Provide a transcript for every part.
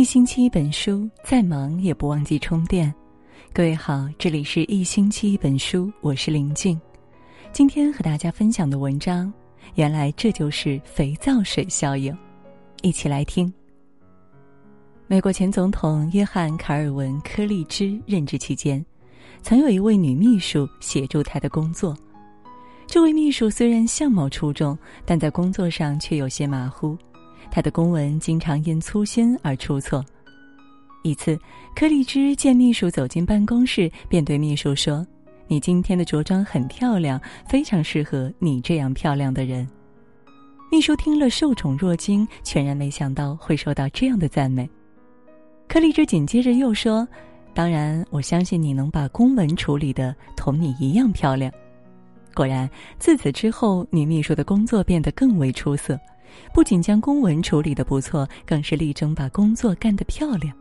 一星期一本书，再忙也不忘记充电。各位好，这里是一星期一本书，我是林静。今天和大家分享的文章，原来这就是肥皂水效应。一起来听。美国前总统约翰·卡尔文·柯立芝任职期间，曾有一位女秘书协助他的工作。这位秘书虽然相貌出众，但在工作上却有些马虎。他的公文经常因粗心而出错。一次，柯立芝见秘书走进办公室，便对秘书说：“你今天的着装很漂亮，非常适合你这样漂亮的人。”秘书听了受宠若惊，全然没想到会受到这样的赞美。柯立芝紧接着又说：“当然，我相信你能把公文处理的同你一样漂亮。”果然，自此之后，女秘书的工作变得更为出色。不仅将公文处理的不错，更是力争把工作干得漂亮。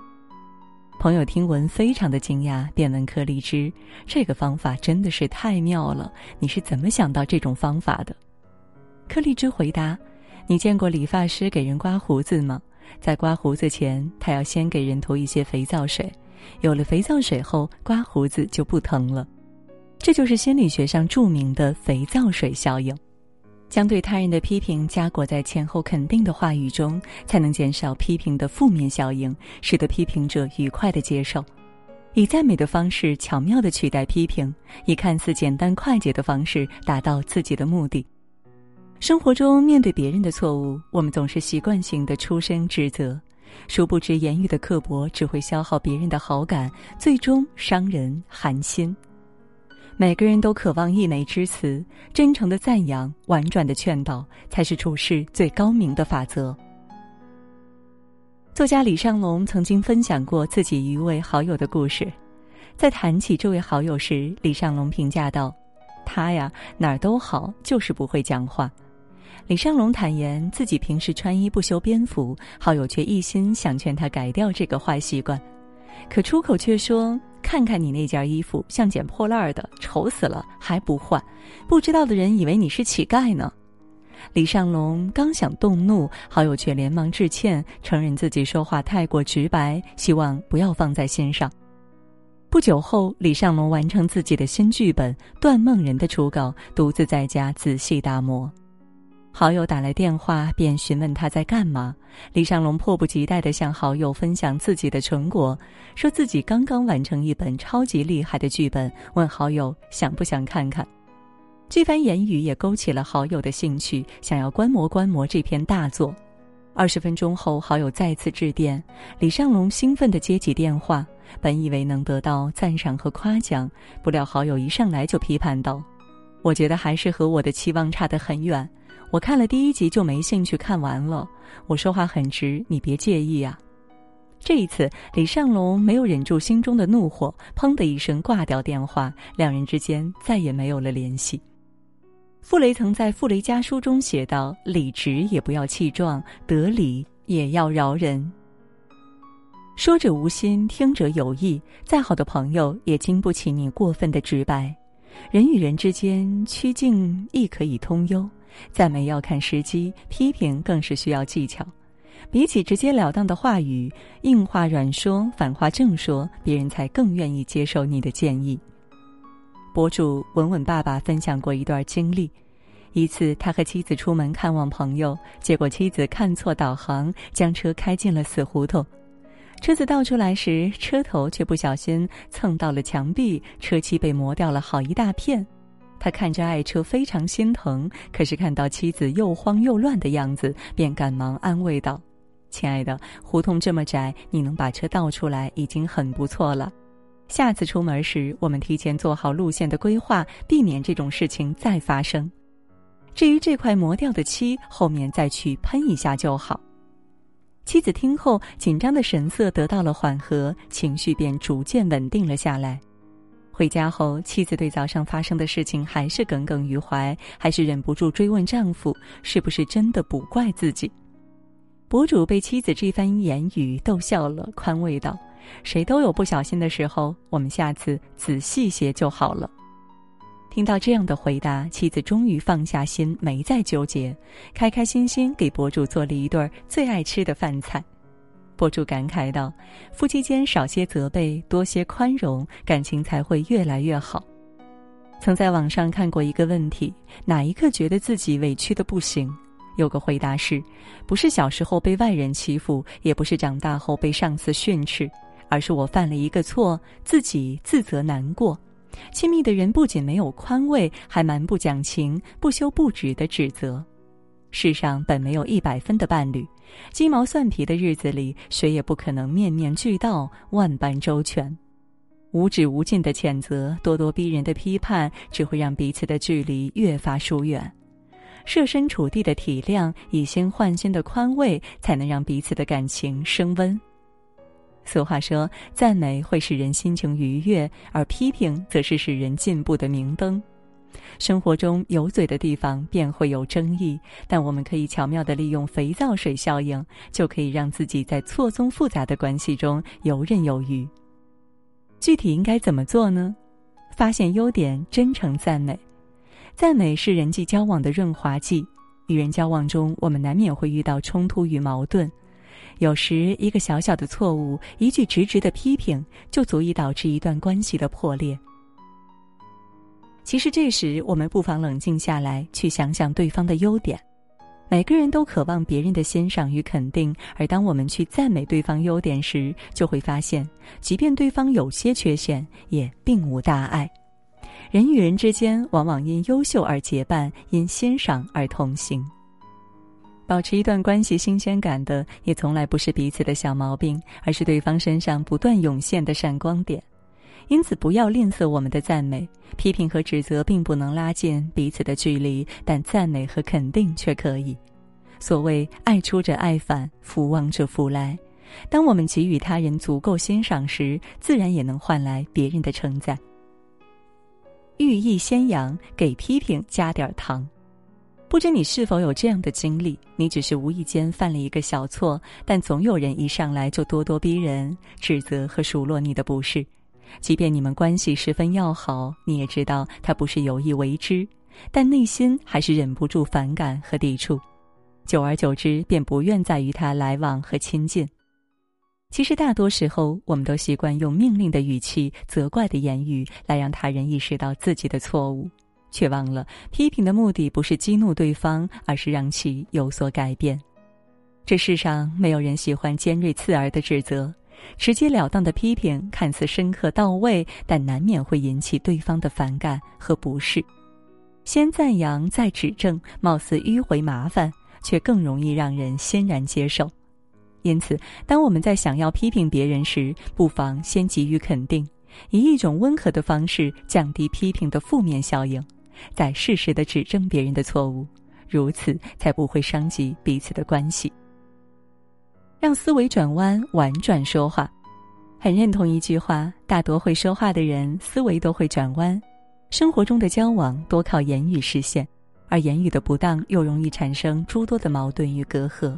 朋友听闻非常的惊讶，便问柯立芝：“这个方法真的是太妙了，你是怎么想到这种方法的？”柯立芝回答：“你见过理发师给人刮胡子吗？在刮胡子前，他要先给人涂一些肥皂水，有了肥皂水后，刮胡子就不疼了。这就是心理学上著名的肥皂水效应。”将对他人的批评加裹在前后肯定的话语中，才能减少批评的负面效应，使得批评者愉快的接受。以赞美的方式巧妙的取代批评，以看似简单快捷的方式达到自己的目的。生活中面对别人的错误，我们总是习惯性的出声指责，殊不知言语的刻薄只会消耗别人的好感，最终伤人寒心。每个人都渴望溢美之词，真诚的赞扬，婉转的劝导，才是处事最高明的法则。作家李尚龙曾经分享过自己一位好友的故事，在谈起这位好友时，李尚龙评价道：“他呀，哪儿都好，就是不会讲话。”李尚龙坦言自己平时穿衣不修边幅，好友却一心想劝他改掉这个坏习惯，可出口却说。看看你那件衣服，像捡破烂的，丑死了，还不换？不知道的人以为你是乞丐呢。李尚龙刚想动怒，好友却连忙致歉，承认自己说话太过直白，希望不要放在心上。不久后，李尚龙完成自己的新剧本《段梦人》的初稿，独自在家仔细打磨。好友打来电话，便询问他在干嘛。李尚龙迫不及待地向好友分享自己的成果，说自己刚刚完成一本超级厉害的剧本，问好友想不想看看。这番言语也勾起了好友的兴趣，想要观摩观摩这篇大作。二十分钟后，好友再次致电，李尚龙兴奋地接起电话，本以为能得到赞赏和夸奖，不料好友一上来就批判道：“我觉得还是和我的期望差得很远。”我看了第一集就没兴趣看完了。我说话很直，你别介意啊。这一次，李尚龙没有忍住心中的怒火，砰的一声挂掉电话，两人之间再也没有了联系。傅雷曾在《傅雷家书》中写道：“理直也不要气壮，得理也要饶人。说者无心，听者有意。再好的朋友也经不起你过分的直白。人与人之间，趋近亦可以通幽。”赞美要看时机，批评更是需要技巧。比起直截了当的话语，硬话软说，反话正说，别人才更愿意接受你的建议。博主稳稳爸爸分享过一段经历：一次，他和妻子出门看望朋友，结果妻子看错导航，将车开进了死胡同。车子倒出来时，车头却不小心蹭到了墙壁，车漆被磨掉了好一大片。他看着爱车非常心疼，可是看到妻子又慌又乱的样子，便赶忙安慰道：“亲爱的，胡同这么窄，你能把车倒出来已经很不错了。下次出门时，我们提前做好路线的规划，避免这种事情再发生。至于这块磨掉的漆，后面再去喷一下就好。”妻子听后，紧张的神色得到了缓和，情绪便逐渐稳定了下来。回家后，妻子对早上发生的事情还是耿耿于怀，还是忍不住追问丈夫是不是真的不怪自己。博主被妻子这番言语逗笑了，宽慰道：“谁都有不小心的时候，我们下次仔细些就好了。”听到这样的回答，妻子终于放下心，没再纠结，开开心心给博主做了一顿最爱吃的饭菜。博主感慨道：“夫妻间少些责备，多些宽容，感情才会越来越好。”曾在网上看过一个问题：哪一刻觉得自己委屈的不行？有个回答是：不是小时候被外人欺负，也不是长大后被上司训斥，而是我犯了一个错，自己自责难过。亲密的人不仅没有宽慰，还蛮不讲情、不休不止的指责。世上本没有一百分的伴侣，鸡毛蒜皮的日子里，谁也不可能面面俱到、万般周全。无止无尽的谴责、咄咄逼人的批判，只会让彼此的距离越发疏远。设身处地的体谅、以心换心的宽慰，才能让彼此的感情升温。俗话说，赞美会使人心情愉悦，而批评则是使人进步的明灯。生活中有嘴的地方便会有争议，但我们可以巧妙地利用肥皂水效应，就可以让自己在错综复杂的关系中游刃有余。具体应该怎么做呢？发现优点，真诚赞美。赞美是人际交往的润滑剂。与人交往中，我们难免会遇到冲突与矛盾，有时一个小小的错误，一句直直的批评，就足以导致一段关系的破裂。其实这时，我们不妨冷静下来，去想想对方的优点。每个人都渴望别人的欣赏与肯定，而当我们去赞美对方优点时，就会发现，即便对方有些缺陷，也并无大碍。人与人之间，往往因优秀而结伴，因欣赏而同行。保持一段关系新鲜感的，也从来不是彼此的小毛病，而是对方身上不断涌现的闪光点。因此，不要吝啬我们的赞美。批评和指责并不能拉近彼此的距离，但赞美和肯定却可以。所谓“爱出者爱返，福往者福来”。当我们给予他人足够欣赏时，自然也能换来别人的称赞。寓意先扬，给批评加点糖。不知你是否有这样的经历？你只是无意间犯了一个小错，但总有人一上来就咄咄逼人，指责和数落你的不是。即便你们关系十分要好，你也知道他不是有意为之，但内心还是忍不住反感和抵触，久而久之便不愿再与他来往和亲近。其实大多时候，我们都习惯用命令的语气、责怪的言语来让他人意识到自己的错误，却忘了批评的目的不是激怒对方，而是让其有所改变。这世上没有人喜欢尖锐刺耳的指责。直截了当的批评看似深刻到位，但难免会引起对方的反感和不适。先赞扬再指正，貌似迂回麻烦，却更容易让人欣然接受。因此，当我们在想要批评别人时，不妨先给予肯定，以一种温和的方式降低批评的负面效应，再适时的指正别人的错误，如此才不会伤及彼此的关系。让思维转弯，婉转说话。很认同一句话：大多会说话的人，思维都会转弯。生活中的交往多靠言语实现，而言语的不当又容易产生诸多的矛盾与隔阂。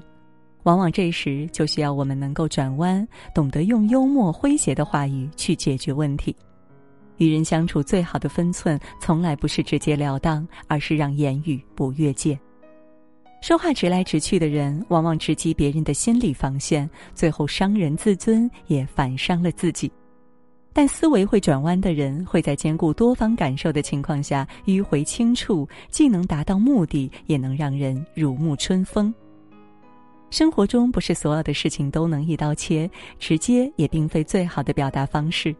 往往这时就需要我们能够转弯，懂得用幽默诙谐的话语去解决问题。与人相处最好的分寸，从来不是直截了当，而是让言语不越界。说话直来直去的人，往往直击别人的心理防线，最后伤人自尊，也反伤了自己。但思维会转弯的人，会在兼顾多方感受的情况下迂回轻触，既能达到目的，也能让人如沐春风。生活中不是所有的事情都能一刀切，直接也并非最好的表达方式，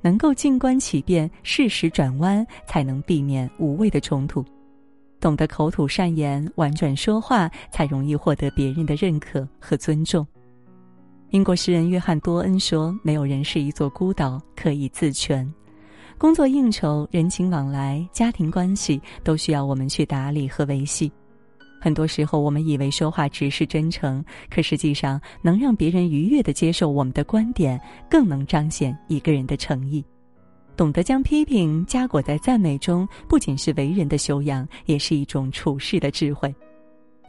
能够静观其变，适时转弯，才能避免无谓的冲突。懂得口吐善言、婉转说话，才容易获得别人的认可和尊重。英国诗人约翰·多恩说：“没有人是一座孤岛，可以自全。工作应酬、人情往来、家庭关系，都需要我们去打理和维系。很多时候，我们以为说话只是真诚，可实际上，能让别人愉悦的接受我们的观点，更能彰显一个人的诚意。”懂得将批评加裹在赞美中，不仅是为人的修养，也是一种处世的智慧。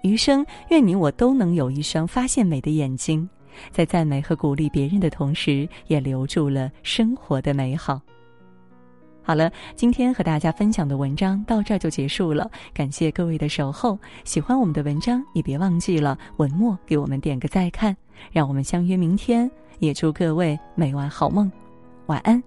余生，愿你我都能有一双发现美的眼睛，在赞美和鼓励别人的同时，也留住了生活的美好。好了，今天和大家分享的文章到这儿就结束了，感谢各位的守候。喜欢我们的文章，也别忘记了文末给我们点个再看。让我们相约明天，也祝各位每晚好梦，晚安。